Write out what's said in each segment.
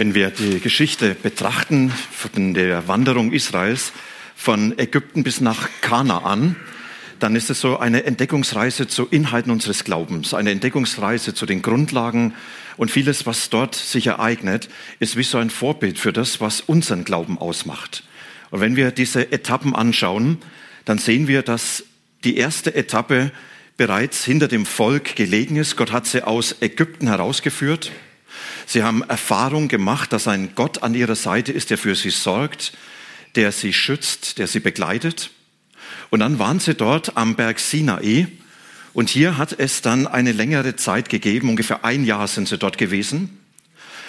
Wenn wir die Geschichte betrachten von der Wanderung Israels von Ägypten bis nach Kanaan, dann ist es so eine Entdeckungsreise zu Inhalten unseres Glaubens, eine Entdeckungsreise zu den Grundlagen und vieles, was dort sich ereignet, ist wie so ein Vorbild für das, was unseren Glauben ausmacht. Und wenn wir diese Etappen anschauen, dann sehen wir, dass die erste Etappe bereits hinter dem Volk gelegen ist. Gott hat sie aus Ägypten herausgeführt. Sie haben Erfahrung gemacht, dass ein Gott an ihrer Seite ist, der für sie sorgt, der sie schützt, der sie begleitet. Und dann waren sie dort am Berg Sinai. Und hier hat es dann eine längere Zeit gegeben, ungefähr ein Jahr sind sie dort gewesen.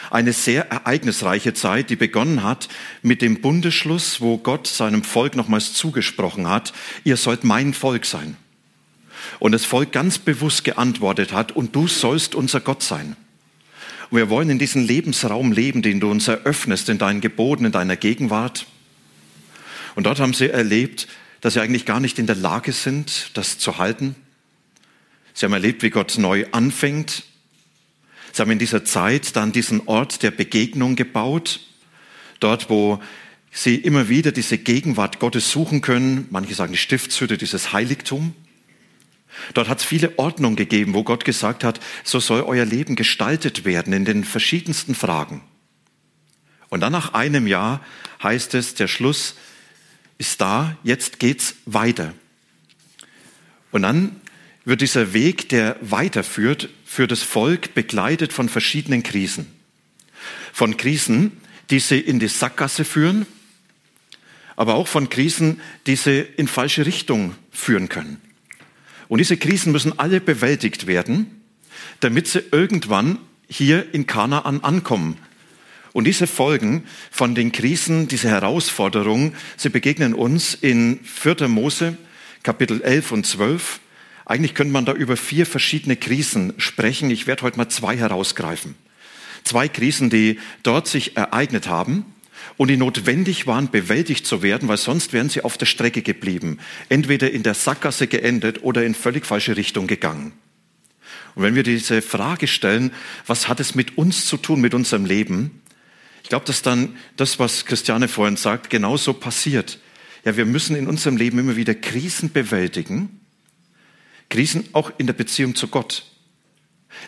Eine sehr ereignisreiche Zeit, die begonnen hat mit dem Bundesschluss, wo Gott seinem Volk nochmals zugesprochen hat, ihr sollt mein Volk sein. Und das Volk ganz bewusst geantwortet hat, und du sollst unser Gott sein. Und wir wollen in diesem Lebensraum leben, den du uns eröffnest, in deinen Geboten, in deiner Gegenwart. Und dort haben sie erlebt, dass sie eigentlich gar nicht in der Lage sind, das zu halten. Sie haben erlebt, wie Gott neu anfängt. Sie haben in dieser Zeit dann diesen Ort der Begegnung gebaut, dort, wo sie immer wieder diese Gegenwart Gottes suchen können. Manche sagen die Stiftshütte, dieses Heiligtum. Dort hat es viele Ordnungen gegeben, wo Gott gesagt hat, so soll euer Leben gestaltet werden in den verschiedensten Fragen. Und dann nach einem Jahr heißt es, der Schluss ist da, jetzt geht's weiter. Und dann wird dieser Weg, der weiterführt, für das Volk begleitet von verschiedenen Krisen. Von Krisen, die sie in die Sackgasse führen, aber auch von Krisen, die sie in falsche Richtung führen können. Und diese Krisen müssen alle bewältigt werden, damit sie irgendwann hier in Kanaan ankommen. Und diese Folgen von den Krisen, diese Herausforderungen, sie begegnen uns in 4. Mose, Kapitel 11 und 12. Eigentlich könnte man da über vier verschiedene Krisen sprechen. Ich werde heute mal zwei herausgreifen. Zwei Krisen, die dort sich ereignet haben und die notwendig waren, bewältigt zu werden, weil sonst wären sie auf der Strecke geblieben, entweder in der Sackgasse geendet oder in völlig falsche Richtung gegangen. Und wenn wir diese Frage stellen, was hat es mit uns zu tun, mit unserem Leben? Ich glaube, dass dann das, was Christiane vorhin sagt, genauso passiert. Ja, wir müssen in unserem Leben immer wieder Krisen bewältigen, Krisen auch in der Beziehung zu Gott,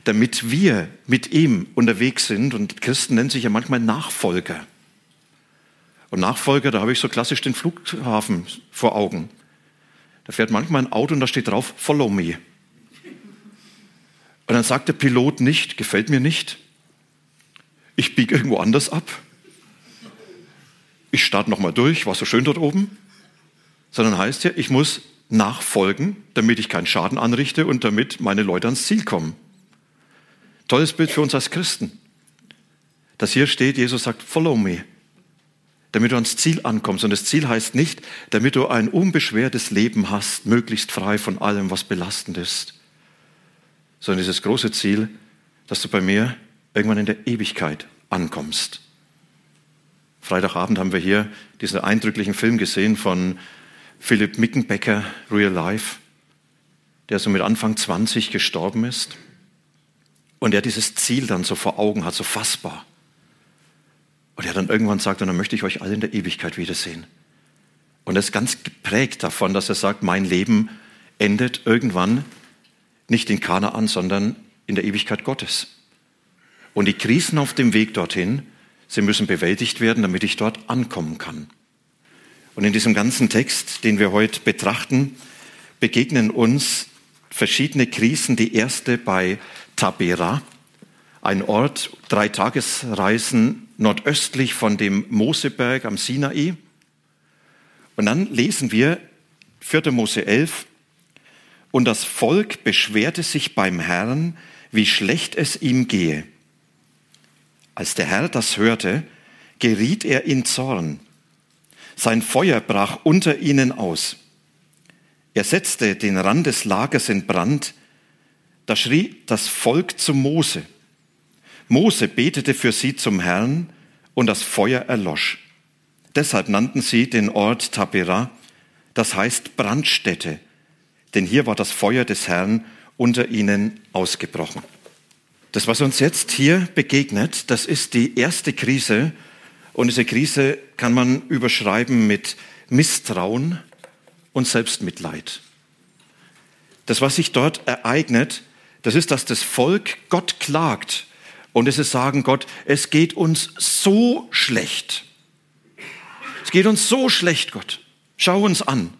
damit wir mit ihm unterwegs sind. Und Christen nennen sich ja manchmal Nachfolger. Und Nachfolger, da habe ich so klassisch den Flughafen vor Augen. Da fährt manchmal ein Auto und da steht drauf, follow me. Und dann sagt der Pilot nicht, gefällt mir nicht. Ich biege irgendwo anders ab. Ich starte nochmal durch, war so schön dort oben. Sondern heißt ja, ich muss nachfolgen, damit ich keinen Schaden anrichte und damit meine Leute ans Ziel kommen. Tolles Bild für uns als Christen. Dass hier steht, Jesus sagt, follow me damit du ans Ziel ankommst. Und das Ziel heißt nicht, damit du ein unbeschwertes Leben hast, möglichst frei von allem, was belastend ist, sondern dieses große Ziel, dass du bei mir irgendwann in der Ewigkeit ankommst. Freitagabend haben wir hier diesen eindrücklichen Film gesehen von Philipp Mickenbecker, Real Life, der so mit Anfang 20 gestorben ist und der dieses Ziel dann so vor Augen hat, so fassbar. Und er dann irgendwann sagt, und dann möchte ich euch alle in der Ewigkeit wiedersehen. Und er ist ganz geprägt davon, dass er sagt, mein Leben endet irgendwann nicht in Kanaan, sondern in der Ewigkeit Gottes. Und die Krisen auf dem Weg dorthin, sie müssen bewältigt werden, damit ich dort ankommen kann. Und in diesem ganzen Text, den wir heute betrachten, begegnen uns verschiedene Krisen. Die erste bei Tabera, ein Ort, drei Tagesreisen nordöstlich von dem Moseberg am Sinai. Und dann lesen wir 4. Mose 11, und das Volk beschwerte sich beim Herrn, wie schlecht es ihm gehe. Als der Herr das hörte, geriet er in Zorn Sein Feuer brach unter ihnen aus. Er setzte den Rand des Lagers in Brand. Da schrie das Volk zu Mose. Mose betete für sie zum Herrn und das Feuer erlosch. Deshalb nannten sie den Ort Tabera, das heißt Brandstätte, denn hier war das Feuer des Herrn unter ihnen ausgebrochen. Das, was uns jetzt hier begegnet, das ist die erste Krise. Und diese Krise kann man überschreiben mit Misstrauen und Selbstmitleid. Das, was sich dort ereignet, das ist, dass das Volk Gott klagt und es ist sagen, Gott, es geht uns so schlecht. Es geht uns so schlecht, Gott. Schau uns an.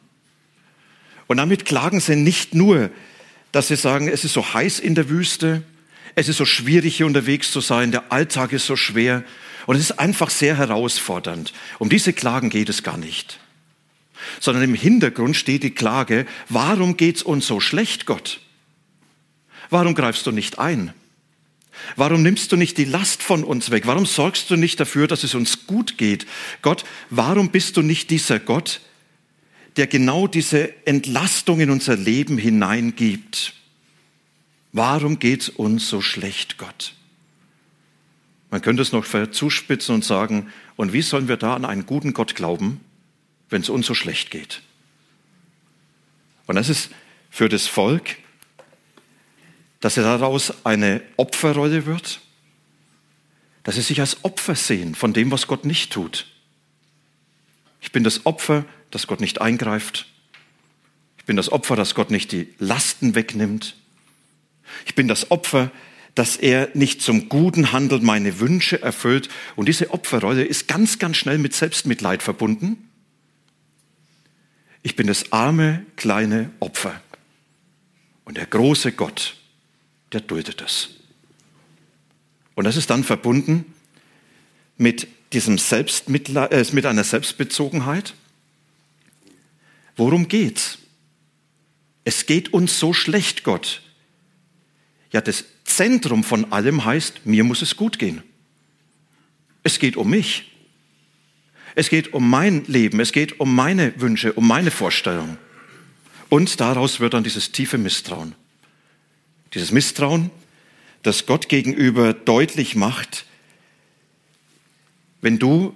Und damit klagen sie nicht nur, dass sie sagen, es ist so heiß in der Wüste, es ist so schwierig hier unterwegs zu sein, der Alltag ist so schwer und es ist einfach sehr herausfordernd. Um diese Klagen geht es gar nicht. Sondern im Hintergrund steht die Klage, warum geht's uns so schlecht, Gott? Warum greifst du nicht ein? Warum nimmst du nicht die Last von uns weg? Warum sorgst du nicht dafür, dass es uns gut geht? Gott, warum bist du nicht dieser Gott, der genau diese Entlastung in unser Leben hineingibt? Warum geht es uns so schlecht, Gott? Man könnte es noch zuspitzen und sagen, und wie sollen wir da an einen guten Gott glauben, wenn es uns so schlecht geht? Und das ist für das Volk, dass er daraus eine Opferrolle wird, dass sie sich als Opfer sehen von dem, was Gott nicht tut. Ich bin das Opfer, dass Gott nicht eingreift. Ich bin das Opfer, dass Gott nicht die Lasten wegnimmt. Ich bin das Opfer, dass er nicht zum Guten handelt, meine Wünsche erfüllt. Und diese Opferrolle ist ganz, ganz schnell mit Selbstmitleid verbunden. Ich bin das arme, kleine Opfer. Und der große Gott, der duldet es. Und das ist dann verbunden mit diesem äh, mit einer Selbstbezogenheit. Worum geht's? Es geht uns so schlecht, Gott. Ja, das Zentrum von allem heißt, mir muss es gut gehen. Es geht um mich. Es geht um mein Leben, es geht um meine Wünsche, um meine Vorstellungen. Und daraus wird dann dieses tiefe Misstrauen. Dieses Misstrauen, das Gott gegenüber deutlich macht, wenn du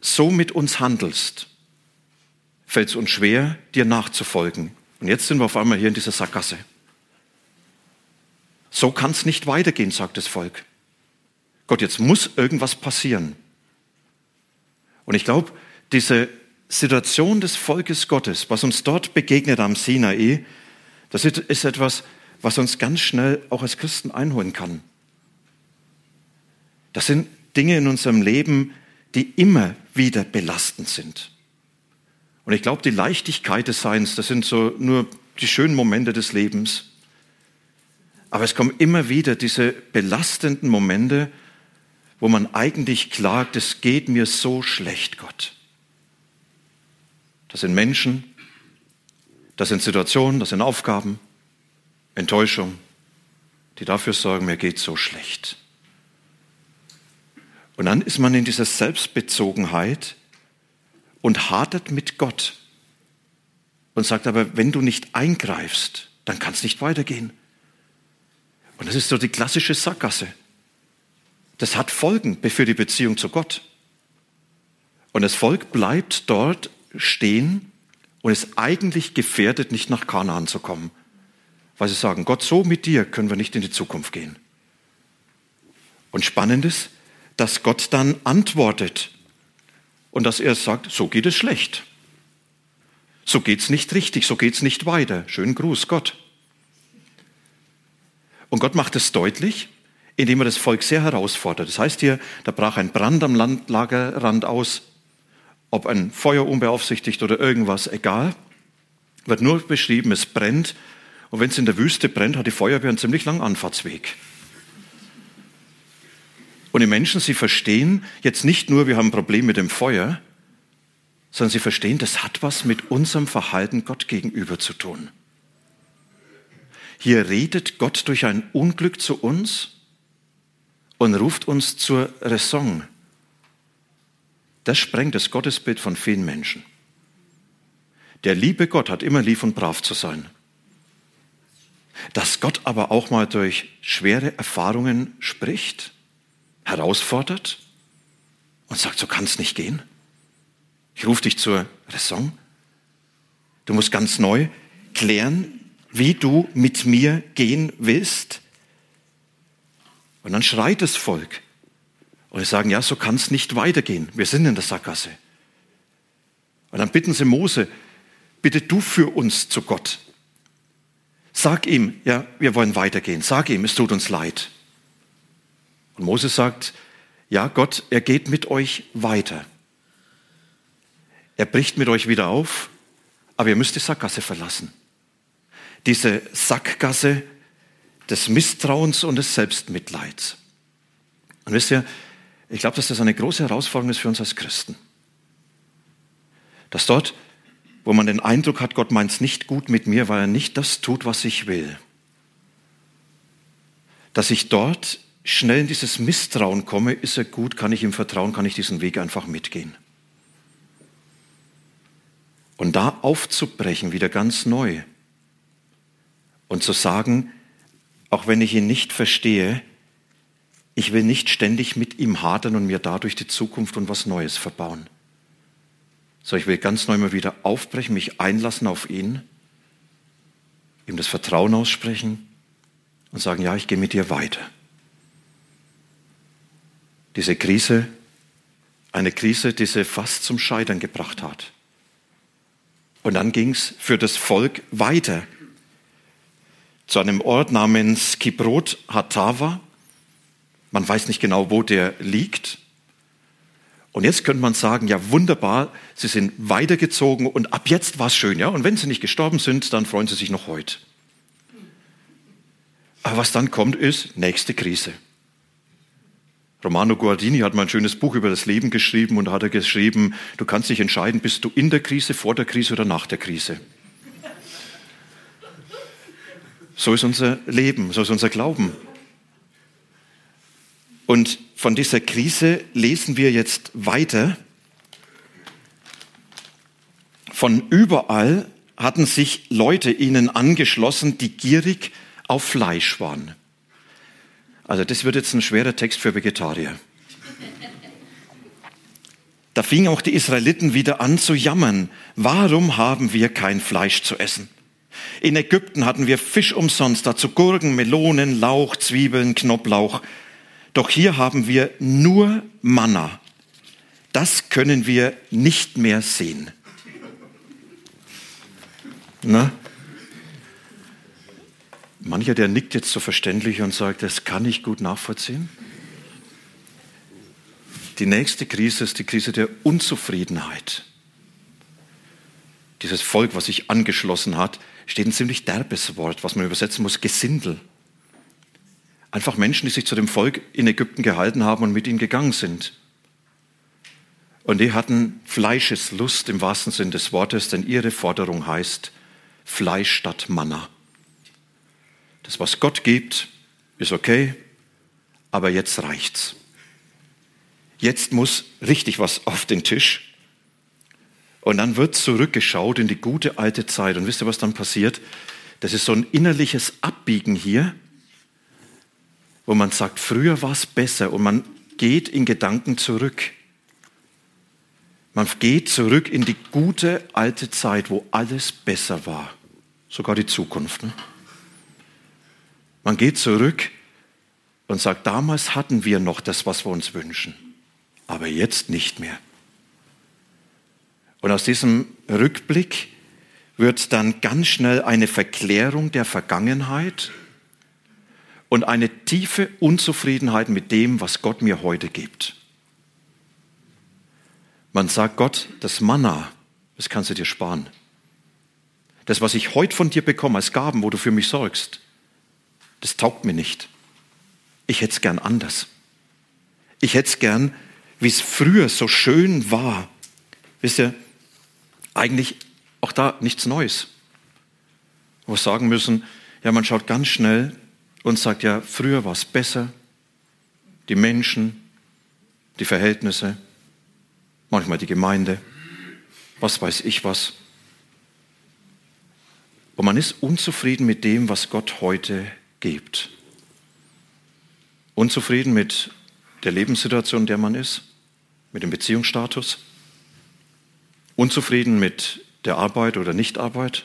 so mit uns handelst, fällt es uns schwer, dir nachzufolgen. Und jetzt sind wir auf einmal hier in dieser Sackgasse. So kann es nicht weitergehen, sagt das Volk. Gott, jetzt muss irgendwas passieren. Und ich glaube, diese Situation des Volkes Gottes, was uns dort begegnet am Sinai, das ist etwas, was uns ganz schnell auch als Christen einholen kann. Das sind Dinge in unserem Leben, die immer wieder belastend sind. Und ich glaube, die Leichtigkeit des Seins, das sind so nur die schönen Momente des Lebens. Aber es kommen immer wieder diese belastenden Momente, wo man eigentlich klagt, es geht mir so schlecht, Gott. Das sind Menschen, das sind Situationen, das sind Aufgaben, Enttäuschung, die dafür sorgen, mir geht so schlecht. Und dann ist man in dieser Selbstbezogenheit und hadert mit Gott und sagt aber, wenn du nicht eingreifst, dann kann es nicht weitergehen. Und das ist so die klassische Sackgasse. Das hat Folgen für die Beziehung zu Gott. Und das Volk bleibt dort stehen und ist eigentlich gefährdet, nicht nach Kanaan zu kommen. Weil sie sagen, Gott, so mit dir können wir nicht in die Zukunft gehen. Und spannend ist, dass Gott dann antwortet und dass er sagt, so geht es schlecht. So geht es nicht richtig, so geht es nicht weiter. Schönen Gruß, Gott. Und Gott macht es deutlich, indem er das Volk sehr herausfordert. Das heißt hier, da brach ein Brand am Landlagerrand aus, ob ein Feuer unbeaufsichtigt oder irgendwas, egal. Wird nur beschrieben, es brennt. Und wenn es in der Wüste brennt, hat die Feuerwehr einen ziemlich langen Anfahrtsweg. Und die Menschen, sie verstehen jetzt nicht nur, wir haben ein Problem mit dem Feuer, sondern sie verstehen, das hat was mit unserem Verhalten Gott gegenüber zu tun. Hier redet Gott durch ein Unglück zu uns und ruft uns zur Raison. das sprengt das Gottesbild von vielen Menschen. Der liebe Gott hat immer lieb und brav zu sein. Dass Gott aber auch mal durch schwere Erfahrungen spricht, herausfordert und sagt, so kann es nicht gehen. Ich rufe dich zur Raison. Du musst ganz neu klären, wie du mit mir gehen willst. Und dann schreit das Volk. Und sie sagen, ja, so kann es nicht weitergehen. Wir sind in der Sackgasse. Und dann bitten sie Mose, bitte du für uns zu Gott. Sag ihm, ja, wir wollen weitergehen. Sag ihm, es tut uns leid. Und Mose sagt, ja, Gott, er geht mit euch weiter. Er bricht mit euch wieder auf, aber ihr müsst die Sackgasse verlassen. Diese Sackgasse des Misstrauens und des Selbstmitleids. Und wisst ihr, ich glaube, dass das eine große Herausforderung ist für uns als Christen. Dass dort, wo man den Eindruck hat, Gott meint es nicht gut mit mir, weil er nicht das tut, was ich will, dass ich dort schnell in dieses Misstrauen komme, ist er gut, kann ich ihm vertrauen, kann ich diesen Weg einfach mitgehen. Und da aufzubrechen, wieder ganz neu und zu sagen, auch wenn ich ihn nicht verstehe, ich will nicht ständig mit ihm hadern und mir dadurch die Zukunft und was Neues verbauen. So, ich will ganz neu mal wieder aufbrechen, mich einlassen auf ihn, ihm das Vertrauen aussprechen und sagen, ja, ich gehe mit dir weiter. Diese Krise, eine Krise, die sie fast zum Scheitern gebracht hat. Und dann ging es für das Volk weiter zu einem Ort namens Kibrot Hatava. Man weiß nicht genau, wo der liegt. Und jetzt könnte man sagen, ja wunderbar, sie sind weitergezogen und ab jetzt war es schön, ja. Und wenn sie nicht gestorben sind, dann freuen sie sich noch heute. Aber was dann kommt, ist nächste Krise. Romano Guardini hat mal ein schönes Buch über das Leben geschrieben und hat er geschrieben, du kannst dich entscheiden, bist du in der Krise, vor der Krise oder nach der Krise. So ist unser Leben, so ist unser Glauben. Und von dieser Krise lesen wir jetzt weiter. Von überall hatten sich Leute ihnen angeschlossen, die gierig auf Fleisch waren. Also das wird jetzt ein schwerer Text für Vegetarier. Da fingen auch die Israeliten wieder an zu jammern. Warum haben wir kein Fleisch zu essen? In Ägypten hatten wir Fisch umsonst, dazu Gurken, Melonen, Lauch, Zwiebeln, Knoblauch. Doch hier haben wir nur Manna. Das können wir nicht mehr sehen. Na? Mancher, der nickt jetzt so verständlich und sagt, das kann ich gut nachvollziehen. Die nächste Krise ist die Krise der Unzufriedenheit. Dieses Volk, was sich angeschlossen hat, steht ein ziemlich derbes Wort, was man übersetzen muss, Gesindel. Einfach Menschen, die sich zu dem Volk in Ägypten gehalten haben und mit ihnen gegangen sind. Und die hatten Fleischeslust im wahrsten Sinn des Wortes, denn ihre Forderung heißt Fleisch statt Manna. Das, was Gott gibt, ist okay, aber jetzt reicht's. Jetzt muss richtig was auf den Tisch. Und dann wird zurückgeschaut in die gute alte Zeit. Und wisst ihr, was dann passiert? Das ist so ein innerliches Abbiegen hier wo man sagt, früher war es besser und man geht in Gedanken zurück. Man geht zurück in die gute alte Zeit, wo alles besser war, sogar die Zukunft. Ne? Man geht zurück und sagt, damals hatten wir noch das, was wir uns wünschen, aber jetzt nicht mehr. Und aus diesem Rückblick wird dann ganz schnell eine Verklärung der Vergangenheit und eine tiefe Unzufriedenheit mit dem, was Gott mir heute gibt. Man sagt Gott, das Manna, das kannst du dir sparen. Das, was ich heute von dir bekomme als Gaben, wo du für mich sorgst, das taugt mir nicht. Ich hätte es gern anders. Ich hätte es gern, wie es früher so schön war. Wisst ihr, eigentlich auch da nichts Neues. Wo wir sagen müssen, ja, man schaut ganz schnell, und sagt, ja, früher war es besser, die Menschen, die Verhältnisse. manchmal die Gemeinde, was weiß ich was. Und man ist unzufrieden mit dem, was Gott heute gibt. Unzufrieden mit der Lebenssituation, in der man ist, mit dem Beziehungsstatus. Unzufrieden mit der Arbeit oder Nichtarbeit.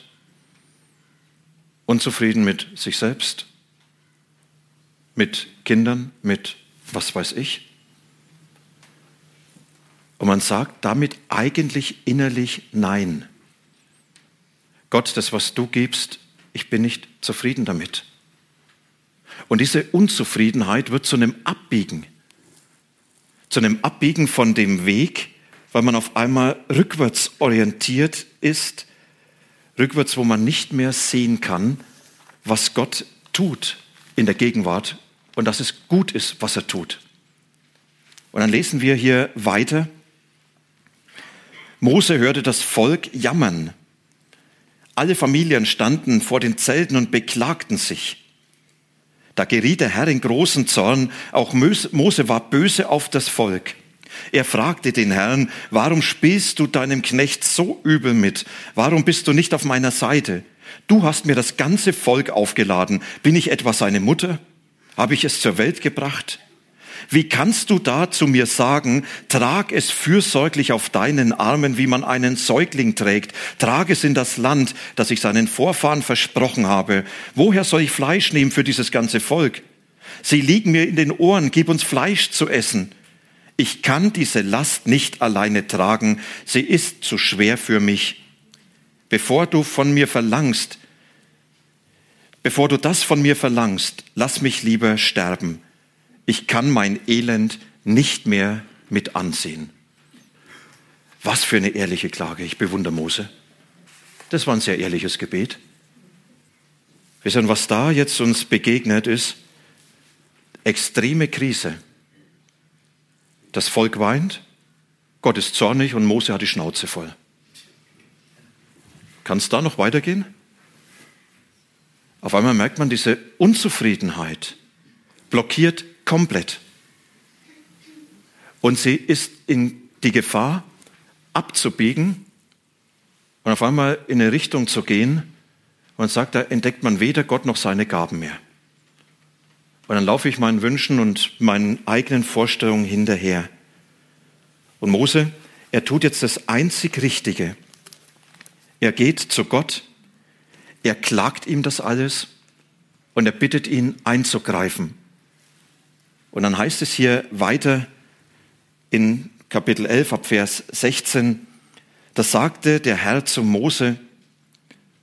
Unzufrieden mit sich selbst, mit Kindern, mit was weiß ich. Und man sagt damit eigentlich innerlich Nein. Gott, das, was du gibst, ich bin nicht zufrieden damit. Und diese Unzufriedenheit wird zu einem Abbiegen, zu einem Abbiegen von dem Weg, weil man auf einmal rückwärts orientiert ist, rückwärts, wo man nicht mehr sehen kann, was Gott tut in der Gegenwart und dass es gut ist, was er tut. Und dann lesen wir hier weiter. Mose hörte das Volk jammern. Alle Familien standen vor den Zelten und beklagten sich. Da geriet der Herr in großen Zorn. Auch Mose war böse auf das Volk. Er fragte den Herrn, warum spielst du deinem Knecht so übel mit? Warum bist du nicht auf meiner Seite? Du hast mir das ganze Volk aufgeladen. Bin ich etwa seine Mutter? Habe ich es zur Welt gebracht? Wie kannst du da zu mir sagen, trag es fürsorglich auf deinen Armen, wie man einen Säugling trägt, trag es in das Land, das ich seinen Vorfahren versprochen habe. Woher soll ich Fleisch nehmen für dieses ganze Volk? Sie liegen mir in den Ohren, gib uns Fleisch zu essen. Ich kann diese Last nicht alleine tragen, sie ist zu schwer für mich. Bevor du von mir verlangst, bevor du das von mir verlangst, lass mich lieber sterben. Ich kann mein Elend nicht mehr mit ansehen. Was für eine ehrliche Klage. Ich bewundere Mose. Das war ein sehr ehrliches Gebet. Wisst ihr, was da jetzt uns begegnet ist? Extreme Krise. Das Volk weint, Gott ist zornig und Mose hat die Schnauze voll. Kann es da noch weitergehen? Auf einmal merkt man, diese Unzufriedenheit blockiert komplett. Und sie ist in die Gefahr, abzubiegen und auf einmal in eine Richtung zu gehen. Und sagt, da entdeckt man weder Gott noch seine Gaben mehr. Und dann laufe ich meinen Wünschen und meinen eigenen Vorstellungen hinterher. Und Mose, er tut jetzt das einzig Richtige. Er geht zu Gott er klagt ihm das alles und er bittet ihn einzugreifen. Und dann heißt es hier weiter in Kapitel 11 ab Vers 16, da sagte der Herr zu Mose,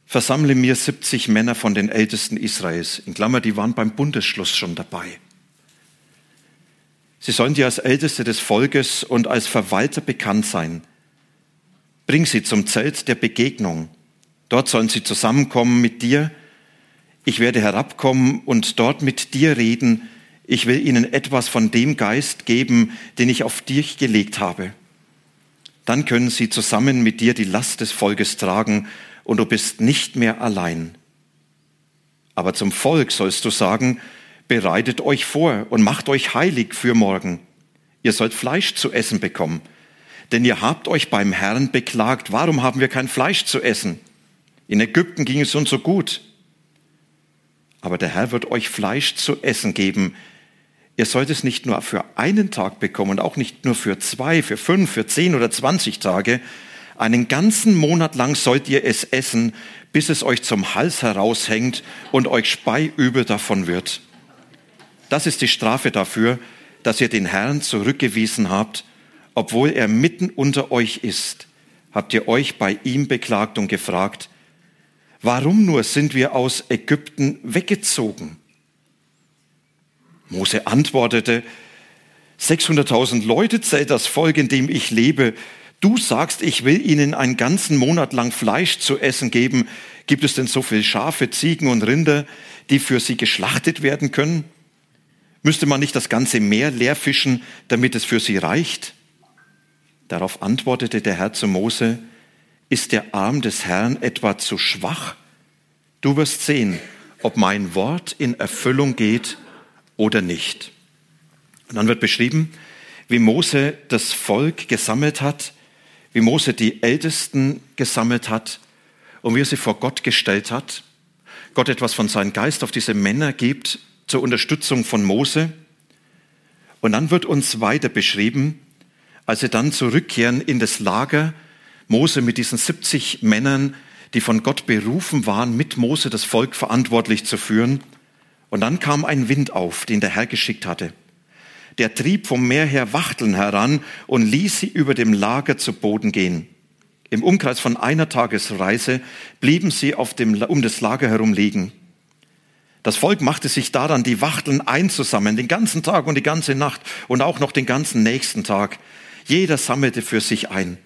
versammle mir 70 Männer von den Ältesten Israels. In Klammer, die waren beim Bundesschluss schon dabei. Sie sollen dir als Älteste des Volkes und als Verwalter bekannt sein. Bring sie zum Zelt der Begegnung Dort sollen sie zusammenkommen mit dir. Ich werde herabkommen und dort mit dir reden. Ich will ihnen etwas von dem Geist geben, den ich auf dich gelegt habe. Dann können sie zusammen mit dir die Last des Volkes tragen und du bist nicht mehr allein. Aber zum Volk sollst du sagen, bereitet euch vor und macht euch heilig für morgen. Ihr sollt Fleisch zu essen bekommen. Denn ihr habt euch beim Herrn beklagt, warum haben wir kein Fleisch zu essen? In Ägypten ging es uns so gut. Aber der Herr wird euch Fleisch zu essen geben. Ihr sollt es nicht nur für einen Tag bekommen und auch nicht nur für zwei, für fünf, für zehn oder zwanzig Tage. Einen ganzen Monat lang sollt ihr es essen, bis es euch zum Hals heraushängt und euch speiübel davon wird. Das ist die Strafe dafür, dass ihr den Herrn zurückgewiesen habt, obwohl er mitten unter euch ist. Habt ihr euch bei ihm beklagt und gefragt, Warum nur sind wir aus Ägypten weggezogen? Mose antwortete, 600.000 Leute zählt das Volk, in dem ich lebe. Du sagst, ich will ihnen einen ganzen Monat lang Fleisch zu essen geben. Gibt es denn so viele Schafe, Ziegen und Rinder, die für sie geschlachtet werden können? Müsste man nicht das ganze Meer leer fischen, damit es für sie reicht? Darauf antwortete der Herr zu Mose, ist der Arm des Herrn etwa zu schwach? Du wirst sehen, ob mein Wort in Erfüllung geht oder nicht. Und dann wird beschrieben, wie Mose das Volk gesammelt hat. wie Mose die Ältesten gesammelt hat und wie er sie vor Gott gestellt hat. Gott etwas von seinem Geist auf diese Männer gibt zur Unterstützung von Mose. Und dann wird uns weiter beschrieben, als sie dann zurückkehren in das Lager, Mose mit diesen 70 Männern, die von Gott berufen waren, mit Mose das Volk verantwortlich zu führen. Und dann kam ein Wind auf, den der Herr geschickt hatte. Der trieb vom Meer her Wachteln heran und ließ sie über dem Lager zu Boden gehen. Im Umkreis von einer Tagesreise blieben sie auf dem, um das Lager herum liegen. Das Volk machte sich daran, die Wachteln einzusammeln, den ganzen Tag und die ganze Nacht und auch noch den ganzen nächsten Tag. Jeder sammelte für sich ein.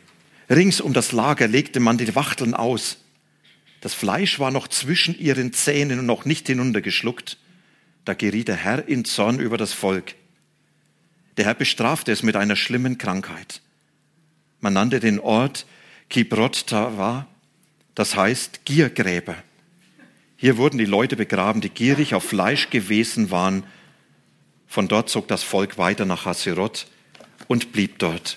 Rings um das Lager legte man die Wachteln aus. Das Fleisch war noch zwischen ihren Zähnen und noch nicht hinuntergeschluckt. Da geriet der Herr in Zorn über das Volk. Der Herr bestrafte es mit einer schlimmen Krankheit. Man nannte den Ort Kibrot Tava, das heißt Giergräber. Hier wurden die Leute begraben, die gierig auf Fleisch gewesen waren. Von dort zog das Volk weiter nach Haserot und blieb dort.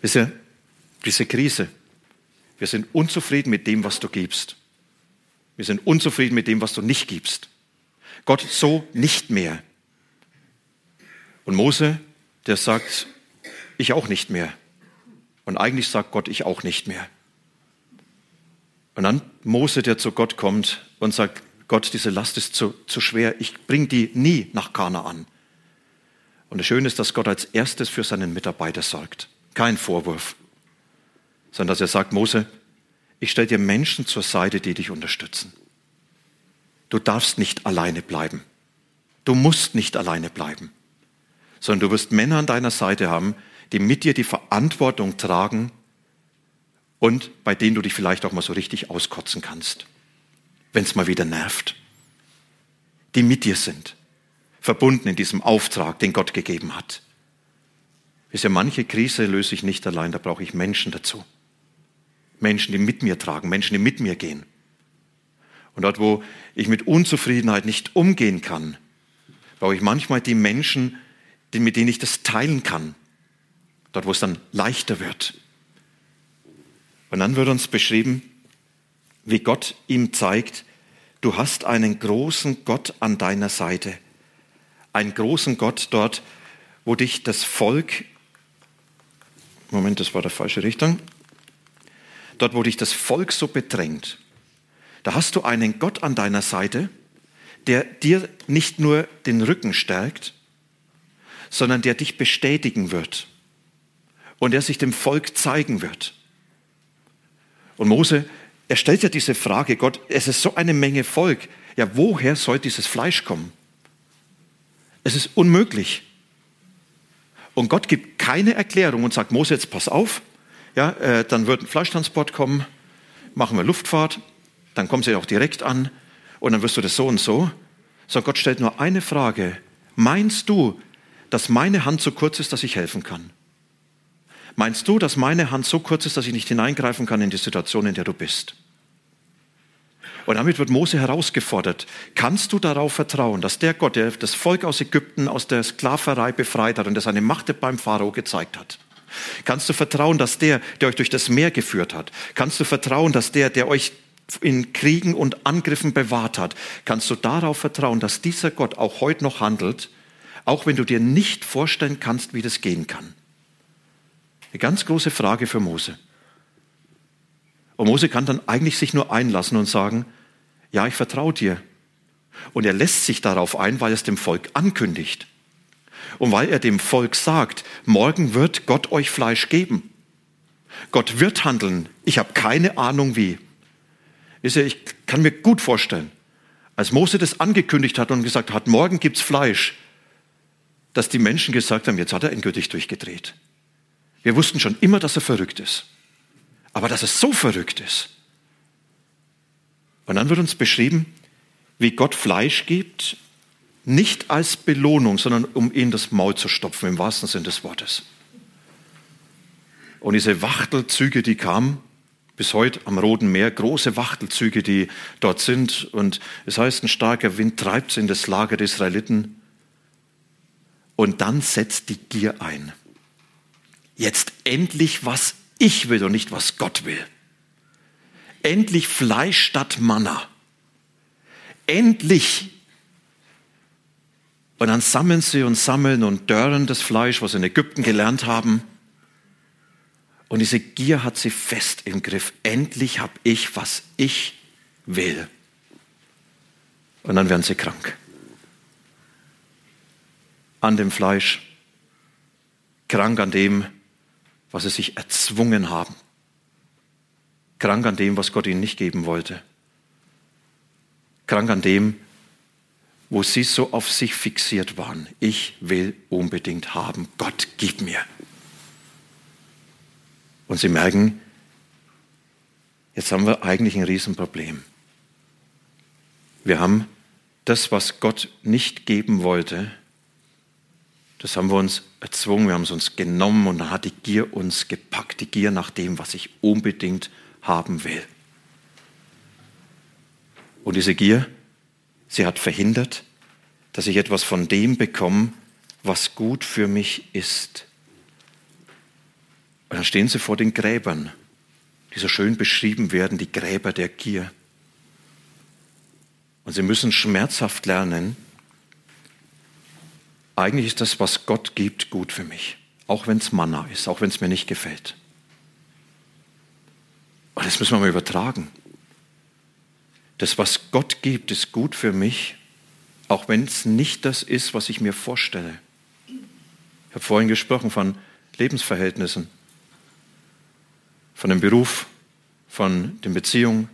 Wisst ihr, diese Krise, wir sind unzufrieden mit dem, was du gibst. Wir sind unzufrieden mit dem, was du nicht gibst. Gott, so nicht mehr. Und Mose, der sagt, ich auch nicht mehr. Und eigentlich sagt Gott, ich auch nicht mehr. Und dann Mose, der zu Gott kommt und sagt, Gott, diese Last ist zu, zu schwer, ich bringe die nie nach Kanaan. Und das Schöne ist, dass Gott als erstes für seinen Mitarbeiter sorgt. Kein Vorwurf, sondern dass er sagt, Mose, ich stelle dir Menschen zur Seite, die dich unterstützen. Du darfst nicht alleine bleiben. Du musst nicht alleine bleiben sondern du wirst Männer an deiner Seite haben, die mit dir die Verantwortung tragen und bei denen du dich vielleicht auch mal so richtig auskotzen kannst, wenn es mal wieder nervt. Die mit dir sind, verbunden in diesem Auftrag, den Gott gegeben hat. Wisst ihr, manche Krise löse ich nicht allein, da brauche ich Menschen dazu. Menschen, die mit mir tragen, Menschen, die mit mir gehen. Und dort, wo ich mit Unzufriedenheit nicht umgehen kann, brauche ich manchmal die Menschen, mit denen ich das teilen kann. Dort, wo es dann leichter wird. Und dann wird uns beschrieben, wie Gott ihm zeigt, du hast einen großen Gott an deiner Seite. Einen großen Gott dort, wo dich das Volk, Moment, das war der falsche Richtung, dort, wo dich das Volk so bedrängt. Da hast du einen Gott an deiner Seite, der dir nicht nur den Rücken stärkt, sondern der dich bestätigen wird und der sich dem Volk zeigen wird. Und Mose, er stellt ja diese Frage, Gott, es ist so eine Menge Volk, ja, woher soll dieses Fleisch kommen? Es ist unmöglich. Und Gott gibt keine Erklärung und sagt, Mose, jetzt pass auf, ja, äh, dann wird ein Fleischtransport kommen, machen wir Luftfahrt, dann kommen sie auch direkt an und dann wirst du das so und so. Sondern Gott stellt nur eine Frage. Meinst du, dass meine Hand so kurz ist, dass ich helfen kann? Meinst du, dass meine Hand so kurz ist, dass ich nicht hineingreifen kann in die Situation, in der du bist? Und damit wird Mose herausgefordert. Kannst du darauf vertrauen, dass der Gott, der das Volk aus Ägypten aus der Sklaverei befreit hat und der seine Macht beim Pharao gezeigt hat? Kannst du vertrauen, dass der, der euch durch das Meer geführt hat? Kannst du vertrauen, dass der, der euch in Kriegen und Angriffen bewahrt hat? Kannst du darauf vertrauen, dass dieser Gott auch heute noch handelt auch wenn du dir nicht vorstellen kannst, wie das gehen kann. Eine ganz große Frage für Mose. Und Mose kann dann eigentlich sich nur einlassen und sagen, ja, ich vertraue dir. Und er lässt sich darauf ein, weil er es dem Volk ankündigt. Und weil er dem Volk sagt, morgen wird Gott euch Fleisch geben. Gott wird handeln. Ich habe keine Ahnung wie. Ich kann mir gut vorstellen, als Mose das angekündigt hat und gesagt hat, morgen gibt's Fleisch, dass die Menschen gesagt haben, jetzt hat er endgültig durchgedreht. Wir wussten schon immer, dass er verrückt ist. Aber dass es so verrückt ist. Und dann wird uns beschrieben, wie Gott Fleisch gibt, nicht als Belohnung, sondern um ihn das Maul zu stopfen, im wahrsten Sinne des Wortes. Und diese Wachtelzüge, die kamen, bis heute am Roten Meer, große Wachtelzüge, die dort sind. Und es heißt, ein starker Wind treibt sie in das Lager der Israeliten. Und dann setzt die Gier ein. Jetzt endlich, was ich will und nicht, was Gott will. Endlich Fleisch statt Manna. Endlich. Und dann sammeln sie und sammeln und dörren das Fleisch, was sie in Ägypten gelernt haben. Und diese Gier hat sie fest im Griff. Endlich habe ich, was ich will. Und dann werden sie krank. An dem Fleisch, krank an dem, was sie sich erzwungen haben, krank an dem, was Gott ihnen nicht geben wollte, krank an dem, wo sie so auf sich fixiert waren. Ich will unbedingt haben. Gott, gib mir. Und sie merken, jetzt haben wir eigentlich ein Riesenproblem. Wir haben das, was Gott nicht geben wollte, das haben wir uns erzwungen, wir haben es uns genommen und dann hat die Gier uns gepackt, die Gier nach dem, was ich unbedingt haben will. Und diese Gier, sie hat verhindert, dass ich etwas von dem bekomme, was gut für mich ist. Und dann stehen sie vor den Gräbern, die so schön beschrieben werden, die Gräber der Gier. Und sie müssen schmerzhaft lernen, eigentlich ist das, was Gott gibt, gut für mich. Auch wenn es Manna ist, auch wenn es mir nicht gefällt. Und das müssen wir mal übertragen. Das, was Gott gibt, ist gut für mich, auch wenn es nicht das ist, was ich mir vorstelle. Ich habe vorhin gesprochen von Lebensverhältnissen, von dem Beruf, von den Beziehungen,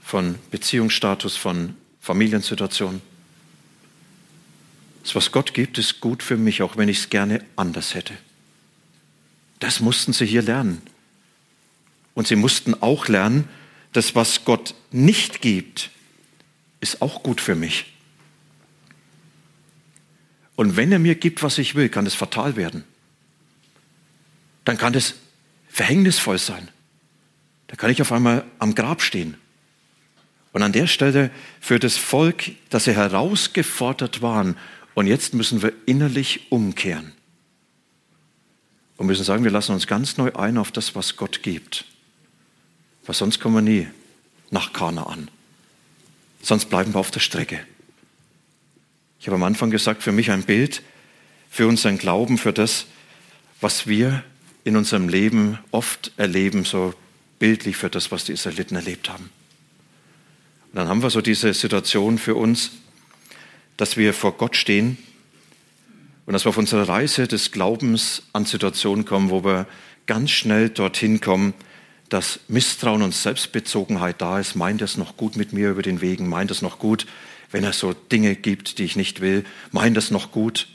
von Beziehungsstatus, von Familiensituationen. Das, was Gott gibt, ist gut für mich, auch wenn ich es gerne anders hätte. Das mussten sie hier lernen. Und sie mussten auch lernen, das, was Gott nicht gibt, ist auch gut für mich. Und wenn er mir gibt, was ich will, kann es fatal werden. Dann kann es verhängnisvoll sein. Da kann ich auf einmal am Grab stehen. Und an der Stelle für das Volk, dass sie herausgefordert waren, und jetzt müssen wir innerlich umkehren. Und müssen sagen, wir lassen uns ganz neu ein auf das, was Gott gibt. Weil sonst kommen wir nie nach Kana an. Sonst bleiben wir auf der Strecke. Ich habe am Anfang gesagt, für mich ein Bild für unseren Glauben, für das, was wir in unserem Leben oft erleben, so bildlich für das, was die Israeliten erlebt haben. Und dann haben wir so diese Situation für uns, dass wir vor Gott stehen und dass wir auf unserer Reise des Glaubens an Situationen kommen, wo wir ganz schnell dorthin kommen, dass Misstrauen und Selbstbezogenheit da ist. Meint es noch gut mit mir über den Wegen? Meint es noch gut, wenn es so Dinge gibt, die ich nicht will? Meint es noch gut?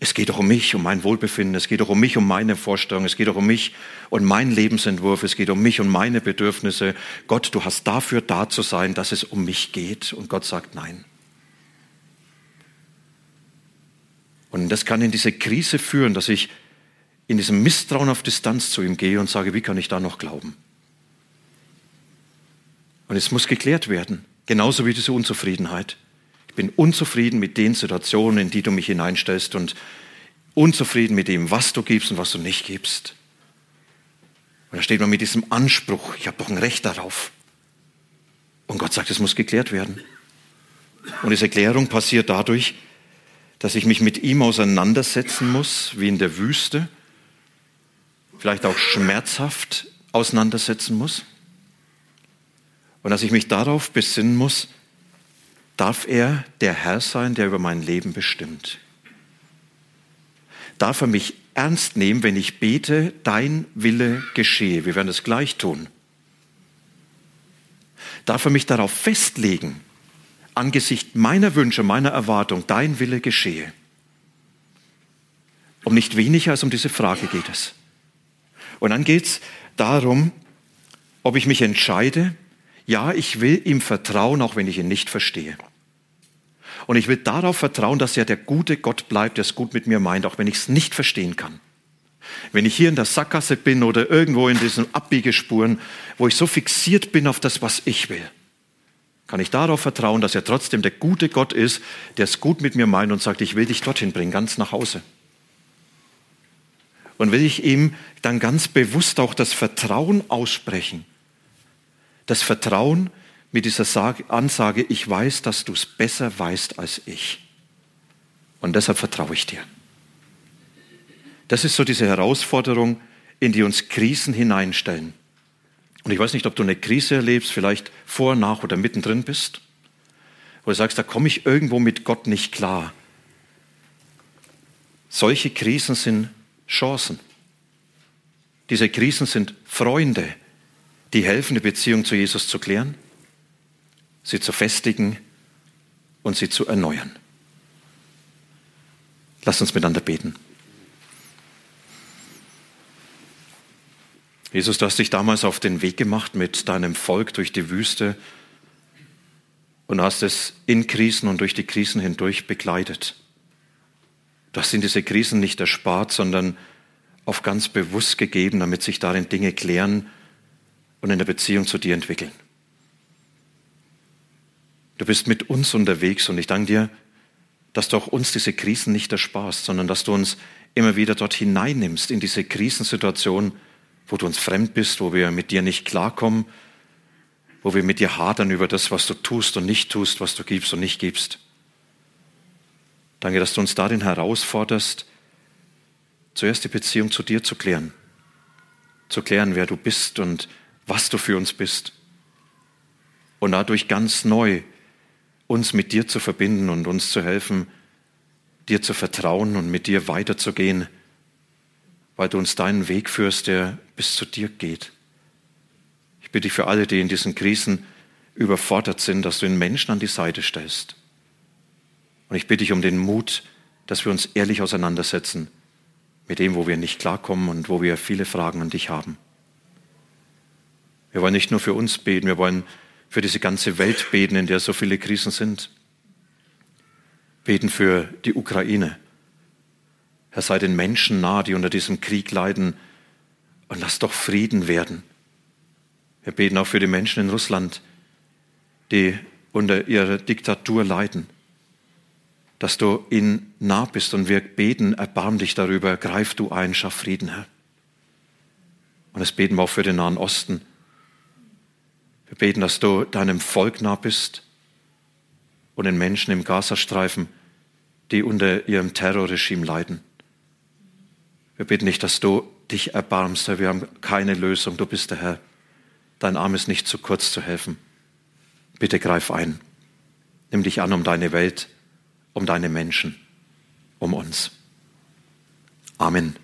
Es geht doch um mich, um mein Wohlbefinden, es geht doch um mich, um meine Vorstellung, es geht doch um mich und meinen Lebensentwurf, es geht um mich und meine Bedürfnisse. Gott, du hast dafür da zu sein, dass es um mich geht. Und Gott sagt nein. Und das kann in diese Krise führen, dass ich in diesem Misstrauen auf Distanz zu ihm gehe und sage, wie kann ich da noch glauben? Und es muss geklärt werden, genauso wie diese Unzufriedenheit. Ich bin unzufrieden mit den Situationen, in die du mich hineinstellst und unzufrieden mit dem, was du gibst und was du nicht gibst. Und da steht man mit diesem Anspruch, ich habe doch ein Recht darauf. Und Gott sagt, es muss geklärt werden. Und diese Klärung passiert dadurch, dass ich mich mit ihm auseinandersetzen muss, wie in der Wüste, vielleicht auch schmerzhaft auseinandersetzen muss. Und dass ich mich darauf besinnen muss, darf er der Herr sein, der über mein Leben bestimmt. Darf er mich ernst nehmen, wenn ich bete, dein Wille geschehe. Wir werden es gleich tun. Darf er mich darauf festlegen, angesichts meiner Wünsche, meiner Erwartung, dein Wille geschehe. Um nicht weniger als um diese Frage geht es. Und dann geht es darum, ob ich mich entscheide, ja, ich will ihm vertrauen, auch wenn ich ihn nicht verstehe. Und ich will darauf vertrauen, dass er der gute Gott bleibt, der es gut mit mir meint, auch wenn ich es nicht verstehen kann. Wenn ich hier in der Sackgasse bin oder irgendwo in diesen Abbiegespuren, wo ich so fixiert bin auf das, was ich will kann ich darauf vertrauen, dass er trotzdem der gute Gott ist, der es gut mit mir meint und sagt, ich will dich dorthin bringen, ganz nach Hause. Und will ich ihm dann ganz bewusst auch das Vertrauen aussprechen. Das Vertrauen mit dieser Ansage, ich weiß, dass du es besser weißt als ich. Und deshalb vertraue ich dir. Das ist so diese Herausforderung, in die uns Krisen hineinstellen. Und ich weiß nicht, ob du eine Krise erlebst, vielleicht vor, nach oder mittendrin bist, wo du sagst, da komme ich irgendwo mit Gott nicht klar. Solche Krisen sind Chancen. Diese Krisen sind Freunde, die helfen, die Beziehung zu Jesus zu klären, sie zu festigen und sie zu erneuern. Lass uns miteinander beten. Jesus, du hast dich damals auf den Weg gemacht mit deinem Volk durch die Wüste und hast es in Krisen und durch die Krisen hindurch begleitet. Du hast ihnen diese Krisen nicht erspart, sondern auf ganz bewusst gegeben, damit sich darin Dinge klären und in der Beziehung zu dir entwickeln. Du bist mit uns unterwegs und ich danke dir, dass du auch uns diese Krisen nicht ersparst, sondern dass du uns immer wieder dort hineinnimmst in diese Krisensituation, wo du uns fremd bist, wo wir mit dir nicht klarkommen, wo wir mit dir hadern über das, was du tust und nicht tust, was du gibst und nicht gibst. Danke, dass du uns darin herausforderst, zuerst die Beziehung zu dir zu klären, zu klären, wer du bist und was du für uns bist. Und dadurch ganz neu uns mit dir zu verbinden und uns zu helfen, dir zu vertrauen und mit dir weiterzugehen, weil du uns deinen Weg führst, der bis zu dir geht. Ich bitte dich für alle, die in diesen Krisen überfordert sind, dass du den Menschen an die Seite stellst. Und ich bitte dich um den Mut, dass wir uns ehrlich auseinandersetzen mit dem, wo wir nicht klarkommen und wo wir viele Fragen an dich haben. Wir wollen nicht nur für uns beten, wir wollen für diese ganze Welt beten, in der so viele Krisen sind. Beten für die Ukraine. Herr, sei den Menschen nah, die unter diesem Krieg leiden, und lass doch Frieden werden. Wir beten auch für die Menschen in Russland, die unter ihrer Diktatur leiden dass du ihnen nah bist und wir beten, erbarm dich darüber, greif du ein, schaff Frieden, Herr. Und das beten wir auch für den Nahen Osten. Wir beten, dass du deinem Volk nah bist und den Menschen im Gazastreifen, die unter ihrem Terrorregime leiden. Wir beten nicht, dass du dich erbarmst, Herr. Wir haben keine Lösung. Du bist der Herr. Dein Arm ist nicht zu kurz zu helfen. Bitte greif ein. Nimm dich an um deine Welt um deine Menschen, um uns. Amen.